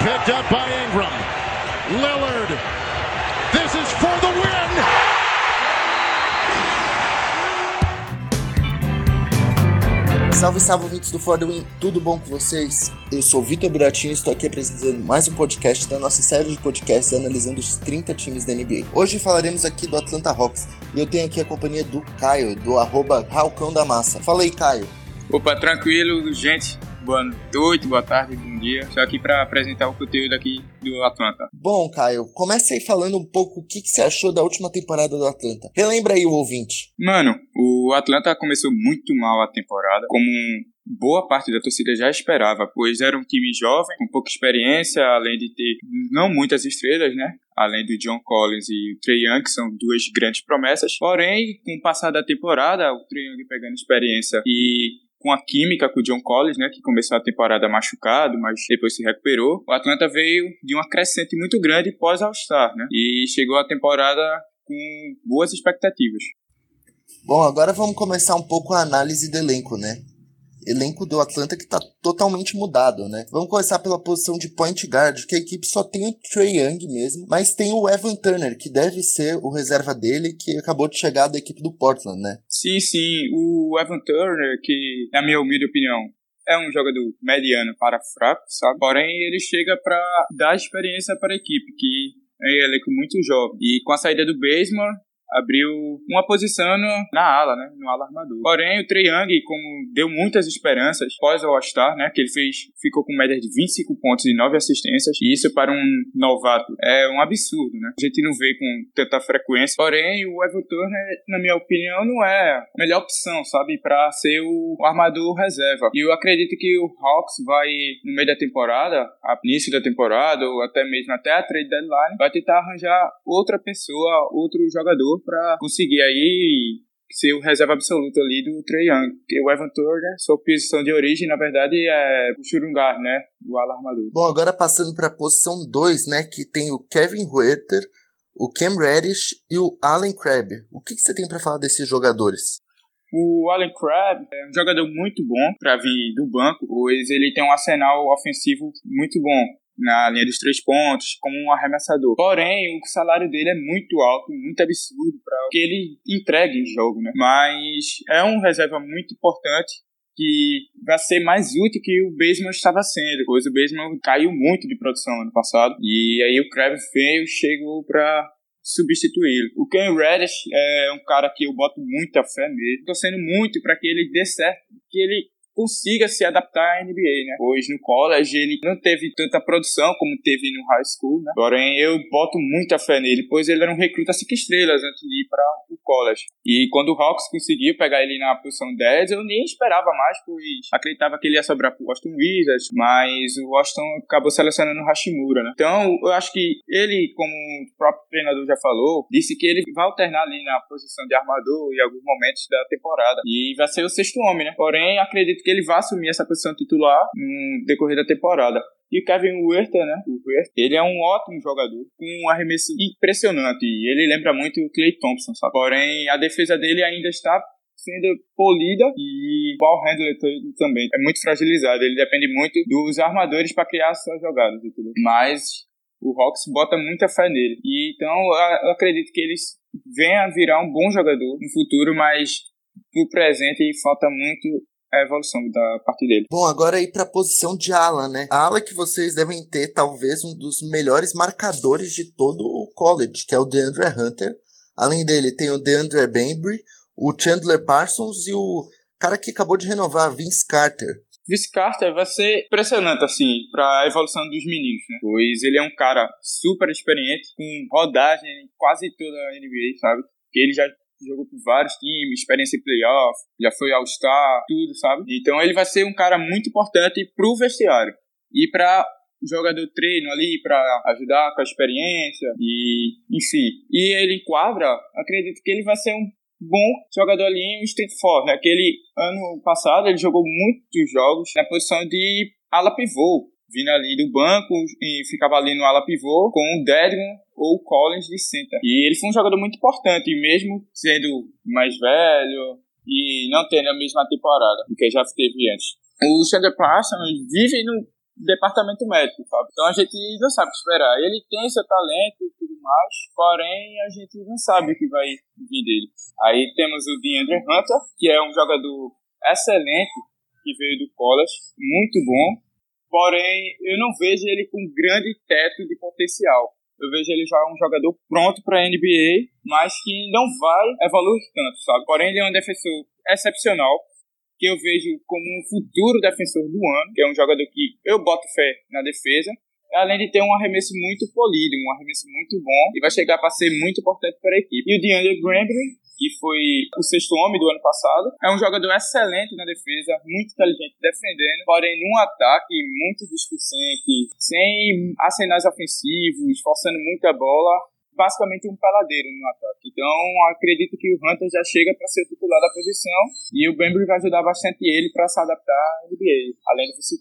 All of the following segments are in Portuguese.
picked up by Ingram. Lillard. This is for the win. Salve, salve, ouvintes do For The Win, tudo bom com vocês? Eu sou o Vitor Buratinho e estou aqui apresentando mais um podcast da nossa série de podcasts analisando os 30 times da NBA. Hoje falaremos aqui do Atlanta Hawks e eu tenho aqui a companhia do Caio, do arroba Ralcão da Massa. Fala aí, Caio. Opa, tranquilo, gente boa noite, boa tarde, bom dia. Estou aqui para apresentar o conteúdo aqui do Atlanta. Bom, Caio, comece aí falando um pouco o que, que você achou da última temporada do Atlanta. Relembra aí o ouvinte. Mano, o Atlanta começou muito mal a temporada, como boa parte da torcida já esperava, pois era um time jovem, com pouca experiência, além de ter não muitas estrelas, né? Além do John Collins e o Trey Young, que são duas grandes promessas. Porém, com o passar da temporada, o Trey Young pegando experiência e com a química com o John Collins, né, que começou a temporada machucado, mas depois se recuperou. O Atlanta veio de uma crescente muito grande pós All-Star, né, e chegou a temporada com boas expectativas. Bom, agora vamos começar um pouco a análise do elenco, né? Elenco do Atlanta que está totalmente mudado, né? Vamos começar pela posição de point guard, que a equipe só tem o Trey Young mesmo, mas tem o Evan Turner, que deve ser o reserva dele, que acabou de chegar da equipe do Portland, né? Sim, sim. O Evan Turner, que, na minha humilde opinião, é um jogador mediano para fraco, sabe? Porém, ele chega para dar experiência para a equipe, que é um elenco muito jovem. E com a saída do Basemore, abriu uma posição na ala, né, no ala armador. Porém, o Trey Young, como deu muitas esperanças pós o All-Star, né, que ele fez, ficou com média de 25 pontos e 9 assistências, e isso para um novato é um absurdo, né? A gente não vê com tanta frequência. Porém, o Evan Turner, na minha opinião, não é a melhor opção, sabe, para ser o armador reserva. E eu acredito que o Hawks vai, no meio da temporada, início da temporada, ou até mesmo até a trade deadline, vai tentar arranjar outra pessoa, outro jogador para conseguir aí ser o reserva absoluto ali do Trey Young. Porque o Evan Turner, sua posição de origem, na verdade, é o Churungar, né? O ala armador. Bom, agora passando para a posição 2, né? Que tem o Kevin Huerter, o Cam Reddish e o Allen Crabbe. O que, que você tem para falar desses jogadores? O Allen Crabbe é um jogador muito bom para vir do banco, pois ele tem um arsenal ofensivo muito bom na linha dos três pontos, como um arremessador. Porém, o salário dele é muito alto, muito absurdo para que ele entrega em jogo, né? Mas é um reserva muito importante que vai ser mais útil que o Baseman estava sendo, pois o Baseman caiu muito de produção ano passado. E aí o Krabs veio chegou para substituí-lo. O Ken Reddish é um cara que eu boto muita fé nele. Tô sendo muito para que ele dê certo, que ele consiga se adaptar à NBA, né? Pois no college ele não teve tanta produção como teve no high school, né? Porém, eu boto muita fé nele, pois ele era um recruta cinco estrelas antes de ir para o college. E quando o Hawks conseguiu pegar ele na posição 10, eu nem esperava mais, pois acreditava que ele ia sobrar pro Washington Wizards, mas o Washington acabou selecionando o Hashimura, né? Então, eu acho que ele, como o próprio treinador já falou, disse que ele vai alternar ali na posição de armador em alguns momentos da temporada. E vai ser o sexto homem, né? Porém, acredito que ele vai assumir essa posição titular no decorrer da temporada. E o Kevin Werther, né? O Werther, ele é um ótimo jogador, com um arremesso impressionante. E ele lembra muito o Clay Thompson, sabe? Porém, a defesa dele ainda está sendo polida e o ball handler também é muito fragilizado. Ele depende muito dos armadores para criar suas jogadas, entendeu? Mas o Hawks bota muita fé nele. E então eu acredito que eles venha a virar um bom jogador no futuro, mas no presente falta muito a evolução da parte dele. Bom, agora aí para a posição de ala, né? A ala que vocês devem ter talvez um dos melhores marcadores de todo o college, que é o DeAndre Hunter. Além dele, tem o DeAndre Bembry, o Chandler Parsons e o cara que acabou de renovar, Vince Carter. Vince Carter vai ser impressionante, assim, para a evolução dos meninos, né? Pois ele é um cara super experiente, com rodagem em quase toda a NBA, sabe? Que ele já jogou por vários times, experiência em playoff, já foi All-Star, tudo, sabe? Então ele vai ser um cara muito importante pro vestiário e para jogador treino ali para ajudar com a experiência e enfim. E ele enquadra, acredito que ele vai ser um bom jogador ali em Street Four, né? Aquele ano passado ele jogou muitos jogos na posição de ala pivô, vindo ali do banco e ficava ali no ala pivô com o Dedmon ou o Collins de center. E ele foi um jogador muito importante, mesmo sendo mais velho e não tendo a mesma temporada do que já teve antes. O Chandler Parsons vive no departamento médico, sabe? Então a gente não sabe esperar. Ele tem seu talento e tudo mais, porém a gente não sabe o que vai vir dele. Aí temos o DeAndre Hunter, que é um jogador excelente, que veio do college, muito bom, porém eu não vejo ele com grande teto de potencial. Eu vejo ele já um jogador pronto para a NBA, mas que não vai evoluir tanto, sabe? Porém, ele é um defensor excepcional, que eu vejo como um futuro defensor do ano, que é um jogador que eu boto fé na defesa, além de ter um arremesso muito polido, um arremesso muito bom, e vai chegar para ser muito importante para a equipe. E o DeAndre Grambling, que foi o sexto homem do ano passado, é um jogador excelente na defesa, muito inteligente defendendo, porém num ataque muito displicente, sem arsenais ofensivos, forçando muita bola, basicamente um peladeiro no ataque. Então, acredito que o Hunter já chega para ser titular da posição e o Bembry vai ajudar bastante ele para se adaptar à NBA, além do vice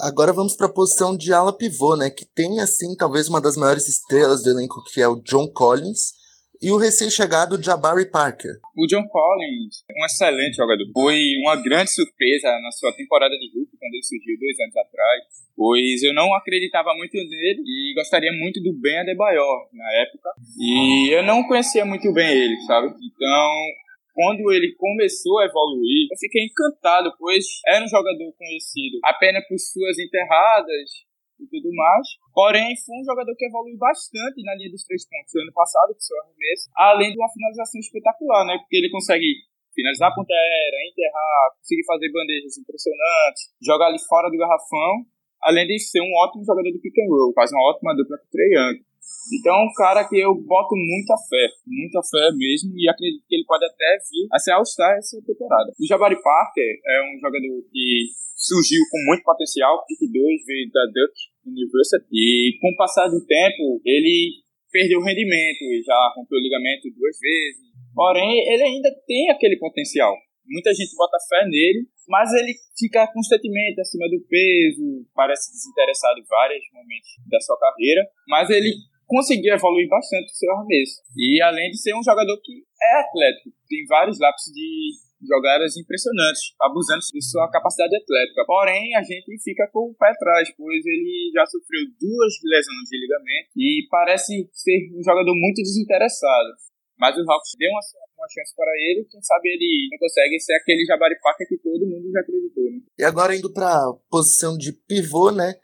Agora vamos para a posição de ala pivô, né, que tem assim talvez uma das maiores estrelas do elenco, que é o John Collins, e o recém-chegado Jabari Parker. O John Collins é um excelente jogador. Foi uma grande surpresa na sua temporada de rookie, quando ele surgiu dois anos atrás, pois eu não acreditava muito nele e gostaria muito do Ben Adebayor na época. E eu não conhecia muito bem ele, sabe? Então, quando ele começou a evoluir, eu fiquei encantado, pois era um jogador conhecido apenas por suas enterradas e tudo mais. Porém, foi um jogador que evoluiu bastante na linha dos três pontos no ano passado, com seu arremesso, além de uma finalização espetacular, né? Porque ele consegue finalizar a ponta aérea, enterrar, conseguir fazer bandejas impressionantes, jogar ali fora do garrafão, além de ser um ótimo jogador de pick and roll, faz uma ótima dupla com o Trey Young. Então é um cara que eu boto muita fé, muita fé mesmo, e acredito que ele pode até vir a ser All-Star essa temporada. O Jabari Parker é um jogador que surgiu com muito potencial, pick 2, veio da Duke University, e com o passar do tempo, ele perdeu o rendimento, já rompeu o ligamento duas vezes, porém, ele ainda tem aquele potencial. Muita gente bota fé nele, mas ele fica constantemente acima do peso, parece desinteressado em vários momentos da sua carreira, mas ele conseguiu evoluir bastante o seu arremesso. E além de ser um jogador que é atlético, tem vários lápis de jogadas impressionantes, abusando de sua capacidade atlética. Porém, a gente fica com o pé atrás, pois ele já sofreu duas lesões de ligamento e parece ser um jogador muito desinteressado. Mas o Hawks deu uma, uma chance para ele, quem sabe ele não consegue ser aquele jabaripaca que todo mundo já acreditou. Né? E agora indo para a posição de pivô, né?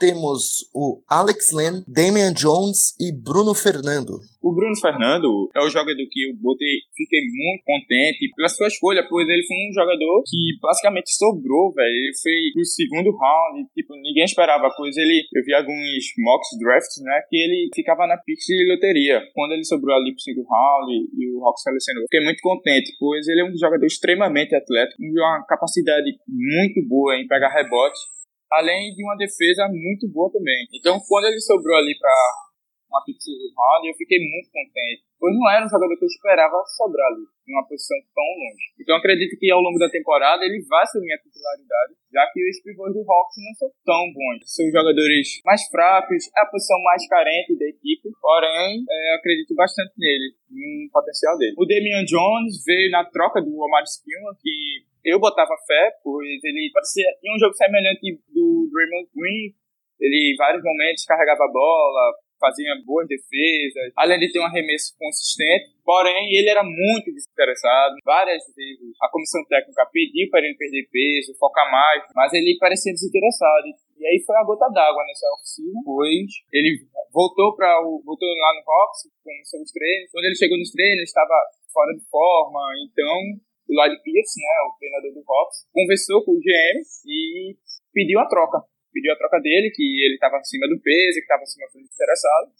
Temos o Alex Len, Damian Jones e Bruno Fernando. O Bruno Fernando é o jogador que eu botei, fiquei muito contente pela sua escolha, pois ele foi um jogador que basicamente sobrou, velho. Ele foi pro segundo round, tipo, ninguém esperava, pois ele, eu vi alguns mocks drafts, né, que ele ficava na pick de loteria. Quando ele sobrou ali pro segundo round e o Hawks selecionou, fiquei muito contente, pois ele é um jogador extremamente atlético, uma capacidade muito boa em pegar rebote além de uma defesa muito boa também. Então, quando ele sobrou ali para uma pizza round, eu fiquei muito contente, pois não era um jogador que eu esperava sobrar ali, em uma posição tão longe. Então, acredito que ao longo da temporada ele vai assumir a titularidade, já que os pivôs do Hawks não são tão bons. São jogadores mais fracos, é a posição mais carente da equipe, porém, é, acredito bastante nele, no potencial dele. O Damian Jones veio na troca do Omar Spillman, que eu botava fé, pois ele parecia, tinha um jogo semelhante do Draymond Green. Ele, em vários momentos, carregava a bola, fazia boas defesas, além de ter um arremesso consistente. Porém, ele era muito desinteressado. Várias vezes a comissão técnica pediu para ele perder peso, focar mais, mas ele parecia desinteressado. E aí foi a gota d'água nessa oficina, pois ele voltou para o voltou lá no Hawks, começou os treinos. Quando ele chegou nos treinos, estava fora de forma, então o Lloyd Pierce, né, o treinador do Hawks, conversou com o GM e pediu a troca. Pediu a troca dele, que ele estava acima do peso, que estava acima do interessado.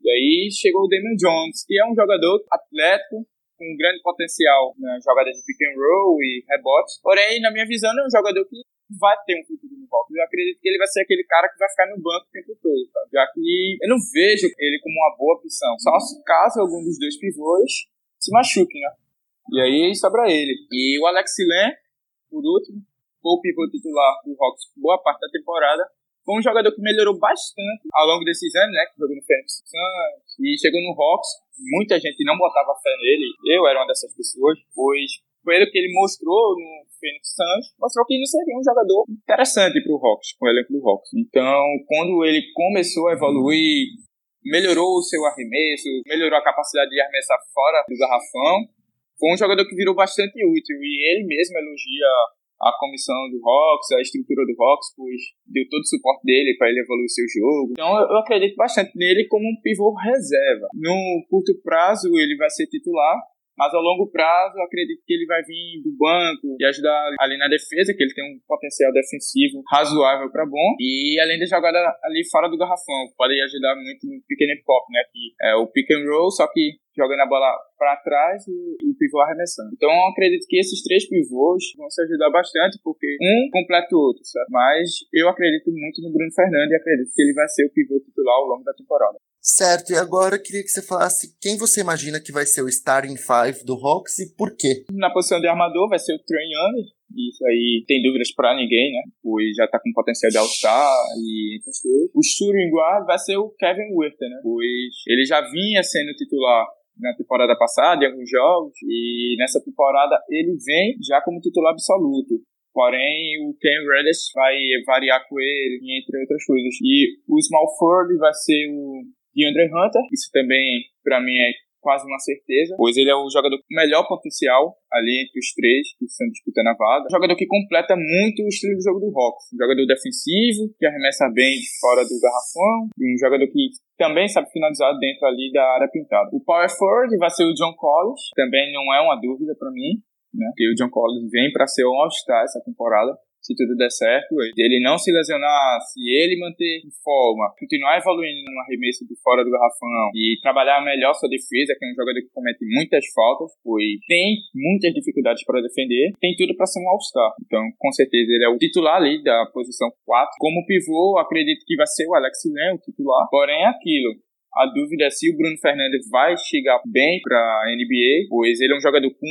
E aí chegou o Damian Jones, que é um jogador atlético, com grande potencial na jogada de pick and roll e rebote. Porém, na minha visão, é um jogador que vai ter um futuro no Hawks. Eu acredito que ele vai ser aquele cara que vai ficar no banco o tempo todo? Já que eu não vejo ele como uma boa opção. Só se caso algum dos dois pivôs se machuque, né? E aí sobra ele. E o Alex Len, por último, foi o pivô titular do Hawks boa parte da temporada. Foi um jogador que melhorou bastante ao longo desses anos, né? Que jogou no Phoenix Suns e chegou no Hawks. Muita gente não botava fé nele. Eu era uma dessas pessoas, pois ele que ele mostrou no Phoenix Suns, mostrou que ele seria um jogador interessante para o Hawks, com o elenco do Hawks. Então, quando ele começou a evoluir, melhorou o seu arremesso, melhorou a capacidade de arremessar fora do garrafão, foi um jogador que virou bastante útil e ele mesmo elogia a comissão do Hawks, a estrutura do Hawks, pois deu todo o suporte dele para ele evoluir seu jogo. Então eu acredito bastante nele como um pivô reserva. No curto prazo ele vai ser titular, mas ao longo prazo, eu acredito que ele vai vir do banco e ajudar ali na defesa, que ele tem um potencial defensivo razoável para bom. E além da jogada ali fora do garrafão, pode ajudar muito no pick and pop, né? Que é o pick and roll, só que jogando a bola para trás e o pivô arremessando. Então eu acredito que esses três pivôs vão se ajudar bastante, porque um completa o outro, sabe? Mas eu acredito muito no Bruno Fernandes e acredito que ele vai ser o pivô titular ao longo da temporada. Certo, e agora eu queria que você falasse quem você imagina que vai ser o starting five do Hawks e por quê? Na posição de armador vai ser o Trey Young, isso aí tem dúvidas para ninguém, né? Pois já tá com potencial de All-Star e outras coisas. O guard vai ser o Kevin Werther, né? Pois ele já vinha sendo titular na temporada passada, em alguns jogos, e nessa temporada ele vem já como titular absoluto. Porém, o Ken Reddish vai variar com ele, entre outras coisas. E o Small Ford vai ser o de Andre Hunter. Isso também, para mim, é quase uma certeza, pois ele é o jogador com melhor potencial ali entre os três que estão disputando a vaga. Um jogador que completa muito o estilo do jogo do Hawks. Um jogador defensivo, que arremessa bem de fora do garrafão, e um jogador que também sabe finalizar dentro ali da área pintada. O power forward vai ser o John Collins, também não é uma dúvida para mim, né? Porque o John Collins vem para ser um All-Star essa temporada se tudo der certo, ele não se lesionar, se ele manter em forma, continuar evoluindo no arremesso de fora do garrafão e trabalhar melhor sua defesa, que é um jogador que comete muitas faltas, pois tem muitas dificuldades para defender, tem tudo para ser um All-Star. Então, com certeza, ele é o titular ali da posição 4. Como pivô, acredito que vai ser o Alex Len, o titular. Porém, é aquilo. A dúvida é se o Bruno Fernandes vai chegar bem para a NBA, pois ele é um jogador com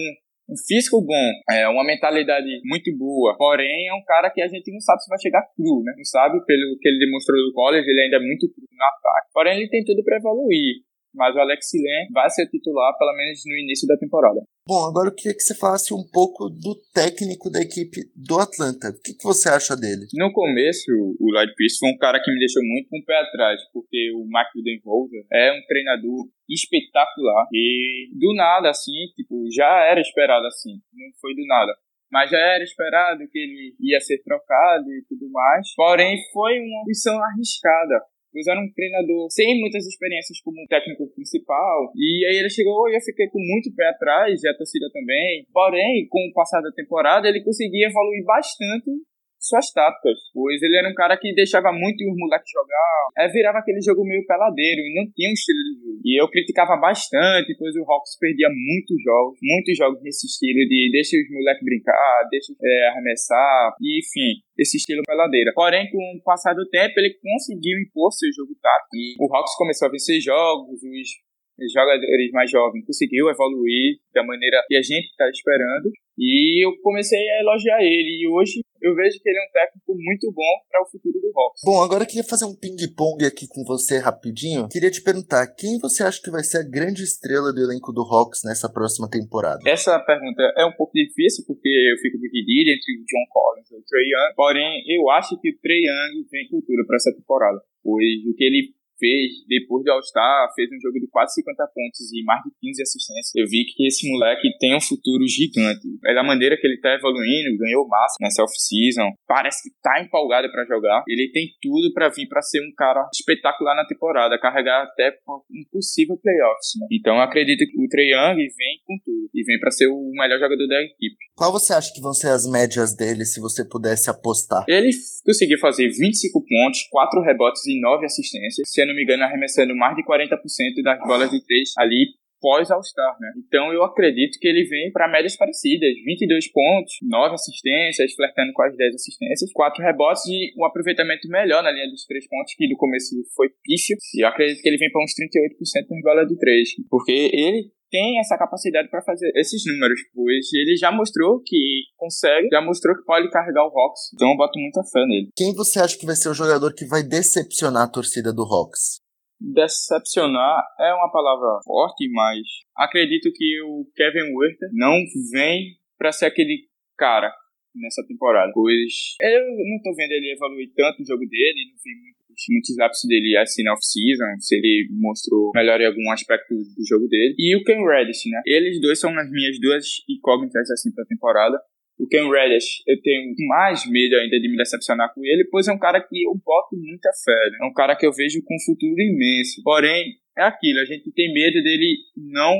um físico bom, é, uma mentalidade muito boa, porém é um cara que a gente não sabe se vai chegar cru, né? Não sabe, pelo que ele demonstrou no college, ele ainda é muito cru no ataque. Porém, ele tem tudo para evoluir mas o Alex Len vai ser titular pelo menos no início da temporada. Bom, agora eu queria que você falasse um pouco do técnico da equipe do Atlanta. O que, que você acha dele? No começo, o Lloyd Pierce foi um cara que me deixou muito com o pé atrás, porque o Mark Budenholzer é um treinador espetacular e do nada, assim, tipo, já era esperado assim, não foi do nada mas já era esperado que ele ia ser trocado e tudo mais. Porém, foi uma missão arriscada, pois era um treinador sem muitas experiências como técnico principal. E aí ele chegou e eu fiquei com muito pé atrás, e a torcida também. Porém, com o passar da temporada, ele conseguia evoluir bastante suas táticas, pois ele era um cara que deixava muito os moleques jogar, é, virava aquele jogo meio peladeiro e não tinha um estilo de jogo. E eu criticava bastante, pois o Hawks perdia muitos jogos, muitos jogos nesse estilo de deixa os moleques brincar, deixa é, arremessar, e enfim, esse estilo peladeira. Porém, com o passar do tempo, ele conseguiu impor seu jogo tático. E o Hawks começou a vencer jogos, os jogadores mais jovens conseguiu evoluir da maneira que a gente está esperando e eu comecei a elogiar ele e hoje eu vejo que ele é um técnico muito bom para o futuro do Hawks. Bom, agora eu queria fazer um ping-pong aqui com você rapidinho. Queria te perguntar, quem você acha que vai ser a grande estrela do elenco do Hawks nessa próxima temporada? Essa pergunta é um pouco difícil porque eu fico dividido entre o John Collins e o Trey Young, porém eu acho que o Trey Young vem cultura para essa temporada, pois o que ele fez depois do All-Star, fez um jogo de quase 50 pontos e mais de 15 assistências. Eu vi que esse moleque tem um futuro gigante. É da maneira que ele tá evoluindo, ganhou massa nessa off-season, parece que tá empolgado para jogar. Ele tem tudo para vir para ser um cara espetacular na temporada, carregar até um possível playoffs. Né? Então eu acredito que o Trey Young vem com tudo e vem para ser o melhor jogador da equipe. Qual você acha que vão ser as médias dele se você pudesse apostar? Ele conseguiu fazer 25 pontos, 4 rebotes e 9 assistências, se eu não me engano, arremessando mais de 40% das bolas de 3 ali pós All-Star, né? Então eu acredito que ele vem para médias parecidas, 22 pontos, 9 assistências, flertando com as 10 assistências, 4 rebotes e um aproveitamento melhor na linha dos 3 pontos, que do começo foi pífio, e eu acredito que ele vem para uns 38% nas bolas de 3, porque ele tem essa capacidade para fazer esses números, pois ele já mostrou que consegue, já mostrou que pode carregar o Hawks, então eu boto muita fé nele. Quem você acha que vai ser o jogador que vai decepcionar a torcida do Hawks? Decepcionar é uma palavra forte, mas acredito que o Kevin Werther não vem para ser aquele cara nessa temporada, pois eu não tô vendo ele evoluir tanto o jogo dele, não vi muitos, muitos lápis dele assim na off-season, se ele mostrou melhor em algum aspecto do jogo dele. E o Ken Reddish, né? Eles dois são as minhas duas incógnitas assim pra temporada. O Ken Reddish, eu tenho mais medo ainda de me decepcionar com ele, pois é um cara que eu boto muita fé. Né? É um cara que eu vejo com um futuro imenso. Porém, é aquilo, a gente tem medo dele não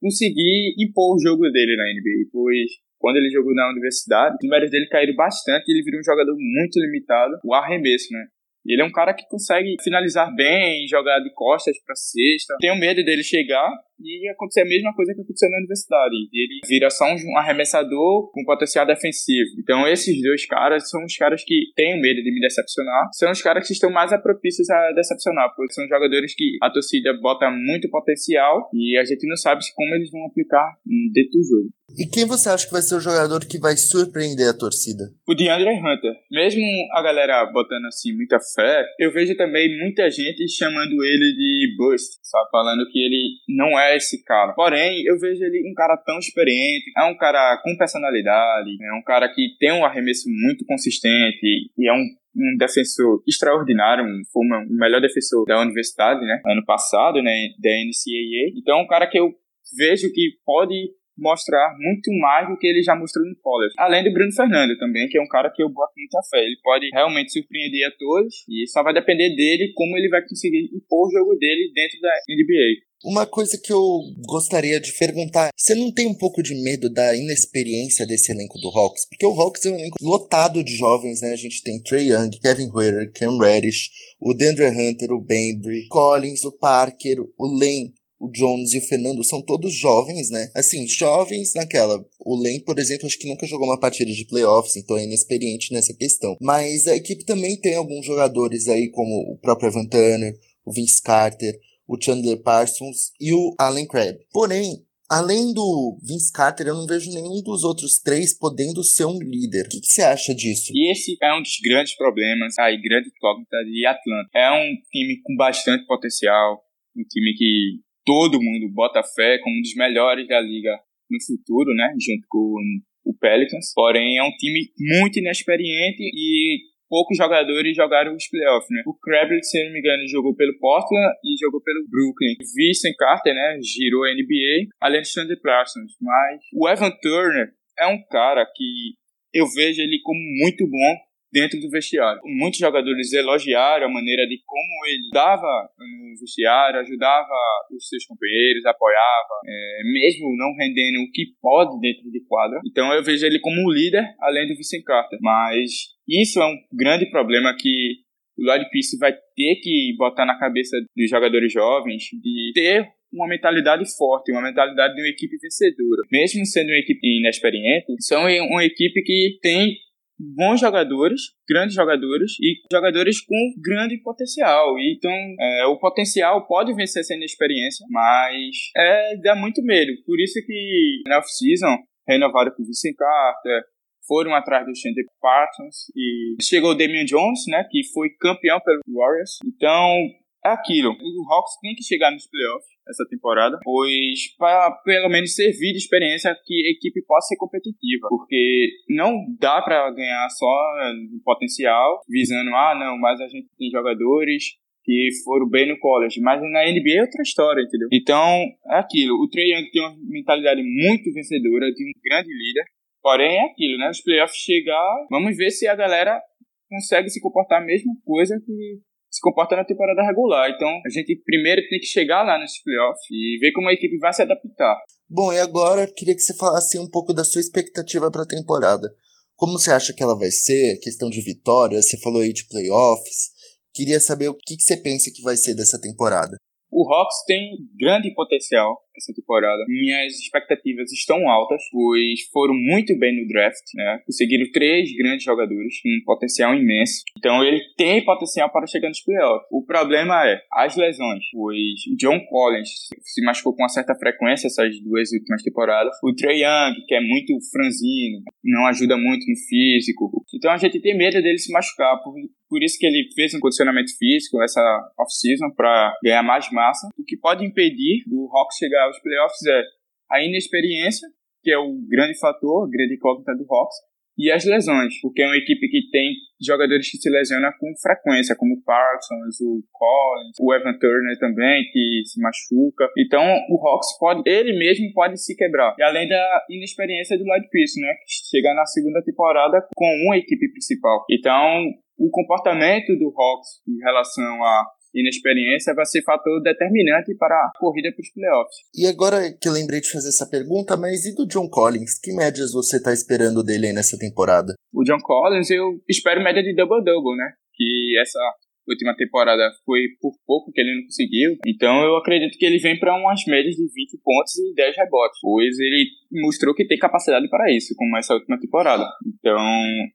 conseguir impor o jogo dele na NBA, pois quando ele jogou na universidade, os números dele caíram bastante e ele virou um jogador muito limitado, o arremesso, né? E ele é um cara que consegue finalizar bem, jogar de costas para cesta. Tenho medo dele chegar e acontecer a mesma coisa que aconteceu na universidade. Ele vira só um arremessador com potencial defensivo. Então, esses dois caras são os caras que têm medo de me decepcionar. São os caras que estão mais propícios a decepcionar, porque são jogadores que a torcida bota muito potencial e a gente não sabe como eles vão aplicar dentro do jogo. E quem você acha que vai ser o jogador que vai surpreender a torcida? O DeAndre Hunter. Mesmo a galera botando assim muita fé, eu vejo também muita gente chamando ele de bust, sabe? Falando que ele não é esse cara. Porém, eu vejo ele um cara tão experiente, é um cara com personalidade, é um cara que tem um arremesso muito consistente e é um um defensor extraordinário, um, foi o melhor defensor da universidade, né, ano passado, né, da NCAA. Então, é um cara que eu vejo que pode mostrar muito mais do que ele já mostrou no college. Além do Bruno Fernando também, que é um cara que eu boto muita fé. Ele pode realmente surpreender a todos e só vai depender dele como ele vai conseguir impor o jogo dele dentro da NBA. Uma coisa que eu gostaria de perguntar, você não tem um pouco de medo da inexperiência desse elenco do Hawks? Porque o Hawks é um elenco lotado de jovens, né? A gente tem Trey Young, Kevin Huerter, Cam Reddish, o Deandre Hunter, o Bembry, Collins, o Parker, o Lane, o Jones e o Fernando são todos jovens, né? Assim, jovens naquela. O Len, por exemplo, acho que nunca jogou uma partida de playoffs, então é inexperiente nessa questão. Mas a equipe também tem alguns jogadores aí, como o próprio Evan Turner, o Vince Carter, o Chandler Parsons e o Allen Crabbe. Porém, além do Vince Carter, eu não vejo nenhum dos outros três podendo ser um líder. O que, que você acha disso? E esse é um dos grandes problemas, aí, grande incógnita de Atlanta. É um time com bastante potencial, um time que todo mundo bota fé como um dos melhores da liga no futuro, né? Junto com o Pelicans. Porém, é um time muito inexperiente e poucos jogadores jogaram os playoffs, né? O Crabtree, se não me engano, jogou pelo Portland e jogou pelo Brooklyn. Vincent Carter, né, girou a NBA, além de Chandler Parsons. Mas o Evan Turner é um cara que eu vejo ele como muito bom dentro do vestiário. Muitos jogadores elogiaram a maneira de como ele dava no vestiário, ajudava os seus companheiros, apoiava, é, mesmo não rendendo o que pode dentro de quadra. Então eu vejo ele como um líder, além do Vincent Carter. Mas isso é um grande problema que o Lloyd Pierce vai ter que botar na cabeça dos jogadores jovens de ter uma mentalidade forte, uma mentalidade de uma equipe vencedora. Mesmo sendo uma equipe inexperiente, são uma equipe que tem bons jogadores, grandes jogadores e jogadores com grande potencial. Então, é, o potencial pode vencer sem experiência, mas é, dá muito medo. Por isso que na off-season renovaram com o Vincent Carter, foram atrás do Chandler Parsons e chegou o Damian Jones, né, que foi campeão pelo Warriors. Então, é aquilo. O Hawks tem que chegar nos playoffs essa temporada, pois para pelo menos servir de experiência que a equipe possa ser competitiva, porque não dá para ganhar só no potencial, visando ah não, mas a gente tem jogadores que foram bem no college, mas na NBA é outra história, entendeu? Então, é aquilo. O Trey Young tem uma mentalidade muito vencedora, de um grande líder, porém é aquilo, né? Os playoffs chegar, vamos ver se a galera consegue se comportar a mesma coisa que se comporta na temporada regular. Então, a gente primeiro tem que chegar lá nesse playoff e ver como a equipe vai se adaptar. Bom, e agora queria que você falasse um pouco da sua expectativa para a temporada. Como você acha que ela vai ser? Questão de vitória, você falou aí de playoffs. Queria saber o que, que você pensa que vai ser dessa temporada. O Hawks tem grande potencial essa temporada. Minhas expectativas estão altas, pois foram muito bem no draft, né? Conseguiram três grandes jogadores um potencial imenso. Então ele tem potencial para chegar nos playoffs. O problema é as lesões, pois John Collins se machucou com uma certa frequência essas duas últimas temporadas. O Trey Young, que é muito franzino, não ajuda muito no físico. Então a gente tem medo dele se machucar, por, por isso que ele fez um condicionamento físico essa off-season para ganhar mais massa, o que pode impedir do Hawks chegar os playoffs é a inexperiência, que é o grande fator, a grande incógnita do Hawks, e as lesões, porque é uma equipe que tem jogadores que se lesionam com frequência, como o Parsons, o Collins, o Evan Turner também, que se machuca. Então, o Hawks pode, ele mesmo pode se quebrar. E além da inexperiência do Lloyd Pierce, né, que chega na segunda temporada com uma equipe principal. Então, o comportamento do Hawks em relação a inexperiência vai ser fator determinante para a corrida para os playoffs. E agora que eu lembrei de fazer essa pergunta, mas e do John Collins? Que médias você está esperando dele aí nessa temporada? O John Collins, eu espero média de double-double, né? Que essa última temporada foi por pouco que ele não conseguiu. Então eu acredito que ele vem para umas médias de 20 pontos e 10 rebotes, pois ele mostrou que tem capacidade para isso, como essa última temporada. Então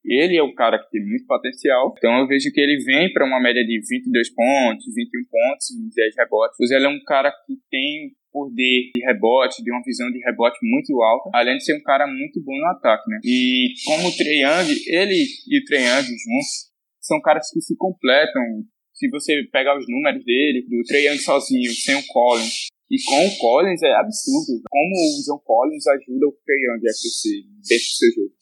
ele é um cara que tem muito potencial. Então eu vejo que ele vem para uma média de 22 pontos, 21 pontos e 10 rebotes, pois ele é um cara que tem poder de rebote, de uma visão de rebote muito alta, além de ser um cara muito bom no ataque, né? E como o Trae Young, ele e o Trae Young juntos são caras que se completam. Se você pegar os números dele, do Trey Young sozinho, sem o Collins, e com o Collins é absurdo. Como o John Collins ajuda o Trey Young a crescer dentro do seu jogo.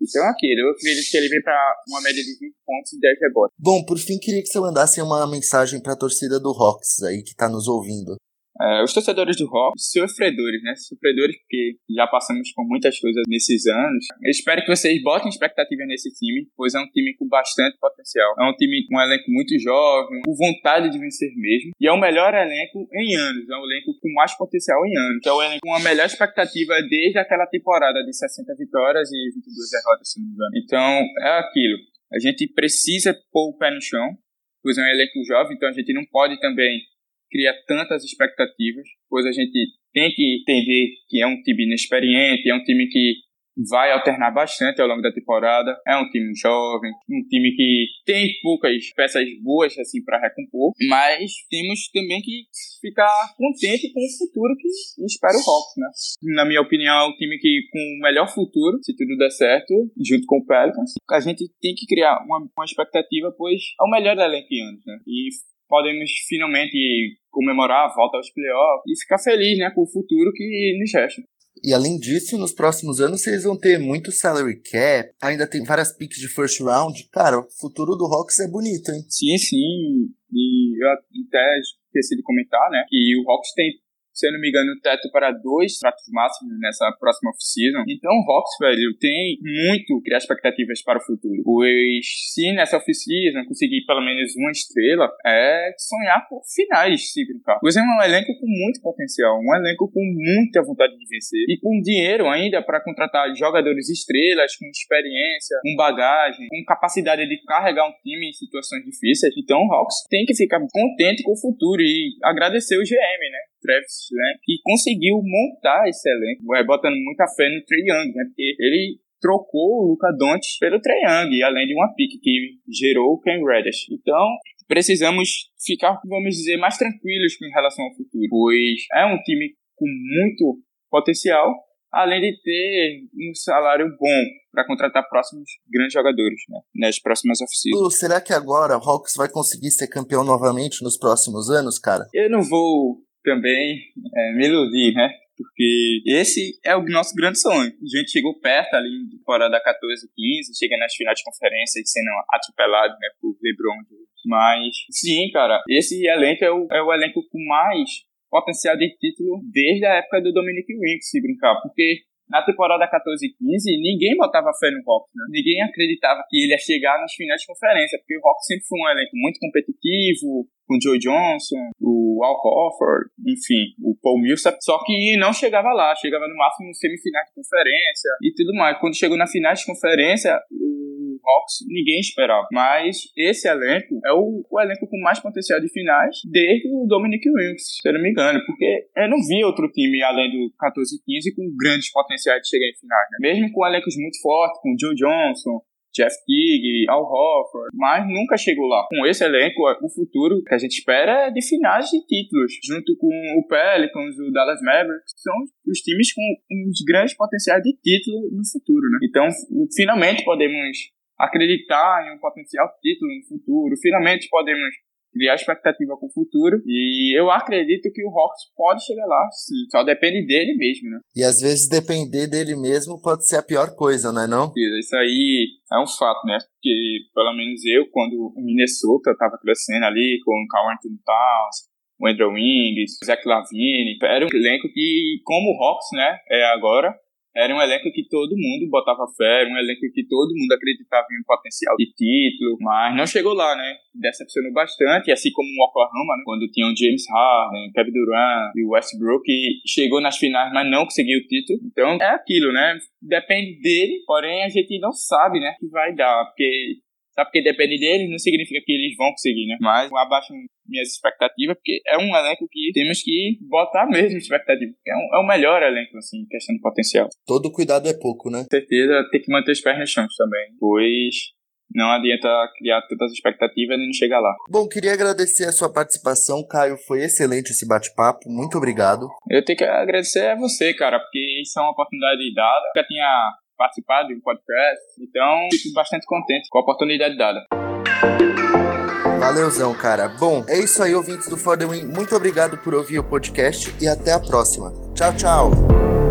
Então é aquilo, eu acredito que ele vem para uma média de 20 pontos e 10 rebotes. Bom, por fim, queria que você mandasse uma mensagem para a torcida do Hawks aí que está nos ouvindo. É, os torcedores do rock, sofredores, né? Sofredores porque já passamos por muitas coisas nesses anos. Eu espero que vocês botem expectativa nesse time, pois é um time com bastante potencial. É um time com um elenco muito jovem, com vontade de vencer mesmo. E é o melhor elenco em anos. É um elenco com mais potencial em anos. É o elenco com a melhor expectativa desde aquela temporada de 60 vitórias e 22 derrotas, me engano. Então, é aquilo. A gente precisa pôr o pé no chão, pois é um elenco jovem, então a gente não pode também cria tantas expectativas, pois a gente tem que entender que é um time inexperiente, é um time que vai alternar bastante ao longo da temporada. É um time jovem, um time que tem poucas peças boas assim para recompor, mas temos também que ficar contente com o futuro que espera o Hawks, né? Na minha opinião, é um time que com o melhor futuro, se tudo der certo, junto com o Pelicans. A gente tem que criar uma, uma expectativa, pois é o melhor da anos, né? E podemos finalmente comemorar a volta aos playoffs e ficar feliz né, com o futuro que nos resta. E além disso, nos próximos anos vocês vão ter muito salary cap, ainda tem várias picks de first round. Cara, o futuro do Hawks é bonito, hein? Sim, sim. E eu até esqueci de comentar, né? Que o Hawks tem se eu não me engano, o teto para dois tratos máximos nessa próxima off-season. Então, o Hawks, velho, tem muito criar expectativas para o futuro. Pois, se nessa off-season conseguir pelo menos uma estrela, é sonhar por finais, se brincar. Pois é um elenco com muito potencial, um elenco com muita vontade de vencer e com dinheiro ainda para contratar jogadores estrelas, com experiência, com bagagem, com capacidade de carregar um time em situações difíceis. Então, o Hawks tem que ficar contente com o futuro e agradecer o GM, né? Travis né, que conseguiu montar esse elenco, é, botando muita fé no Trey Young, né, porque ele trocou o Luca Doncic pelo Trey Young, além de uma pick que gerou o Ken Reddish. Então, precisamos ficar, vamos dizer, mais tranquilos em relação ao futuro, pois é um time com muito potencial, além de ter um salário bom para contratar próximos grandes jogadores né, nas próximas oficinas. Será que agora o Hawks vai conseguir ser campeão novamente nos próximos anos, cara? Eu não vou também é, me né? Porque esse é o nosso grande sonho. A gente chegou perto ali de temporada 14 15, chega nas finais de conferência e sendo atropelado né, por LeBron. Mas, sim, cara, esse elenco é o, é o elenco com mais potencial de título desde a época do Dominic Wilkes, se brincar. Porque na temporada 14 15, ninguém botava fé no Hawks, né? Ninguém acreditava que ele ia chegar nas finais de conferência, porque o Hawks sempre foi um elenco muito competitivo, com o Joe Johnson, o Al Horford, enfim, o Paul Millsap, só que não chegava lá, chegava no máximo nos semifinais de conferência e tudo mais. Quando chegou na final de conferência, o Hawks ninguém esperava. Mas esse elenco é o, o, elenco com mais potencial de finais desde o Dominic Wilkes, se eu não me engano, porque eu não vi outro time além do 14 15 com grandes potenciais de chegar em finais, né? Mesmo com elencos muito fortes, com Joe Johnson, Jeff Teague, Al Horford, mas nunca chegou lá. Com esse elenco, o futuro que a gente espera é de finais de títulos, junto com o Pelicans, o Dallas Mavericks, são os times com uns grandes potenciais de título no futuro, né? Então, finalmente podemos acreditar em um potencial título no futuro, finalmente podemos criar expectativa com o futuro. E eu acredito que o Hawks pode chegar lá, sim. Só depende dele mesmo, né? E às vezes depender dele mesmo pode ser a pior coisa, não é não? Isso aí é um fato, né? Porque, pelo menos eu, quando o Minnesota estava crescendo ali, com o Carl Anthony Towns, o Andrew Wiggins, o Zach Lavine, era um elenco que, como o Hawks, né, é agora, era um elenco que todo mundo botava fé, era um elenco que todo mundo acreditava em potencial de título, mas não chegou lá, né? Decepcionou bastante, assim como o Oklahoma, né? quando tinha o James Harden, Kevin Durant e Westbrook, que chegou nas finais, mas não conseguiu o título. Então é aquilo, né? Depende dele, porém a gente não sabe, né, que vai dar, porque Sabe, porque depende deles, não significa que eles vão conseguir, né? Mas abaixo minhas expectativas, porque é um elenco que temos que botar mesmo expectativa. É, um, é o melhor elenco, assim, em questão de potencial. Todo cuidado é pouco, né? Com certeza tem que manter os pés no chão também. Pois não adianta criar tantas expectativas e não chegar lá. Bom, queria agradecer a sua participação, Caio. Foi excelente esse bate-papo. Muito obrigado. Eu tenho que agradecer a você, cara, porque isso é uma oportunidade dada. Eu já tinha participar de um podcast. Então, fico bastante contente com a oportunidade dada. Valeuzão, cara. Bom, é isso aí, ouvintes do For. Muito obrigado por ouvir o podcast e até a próxima. Tchau, tchau.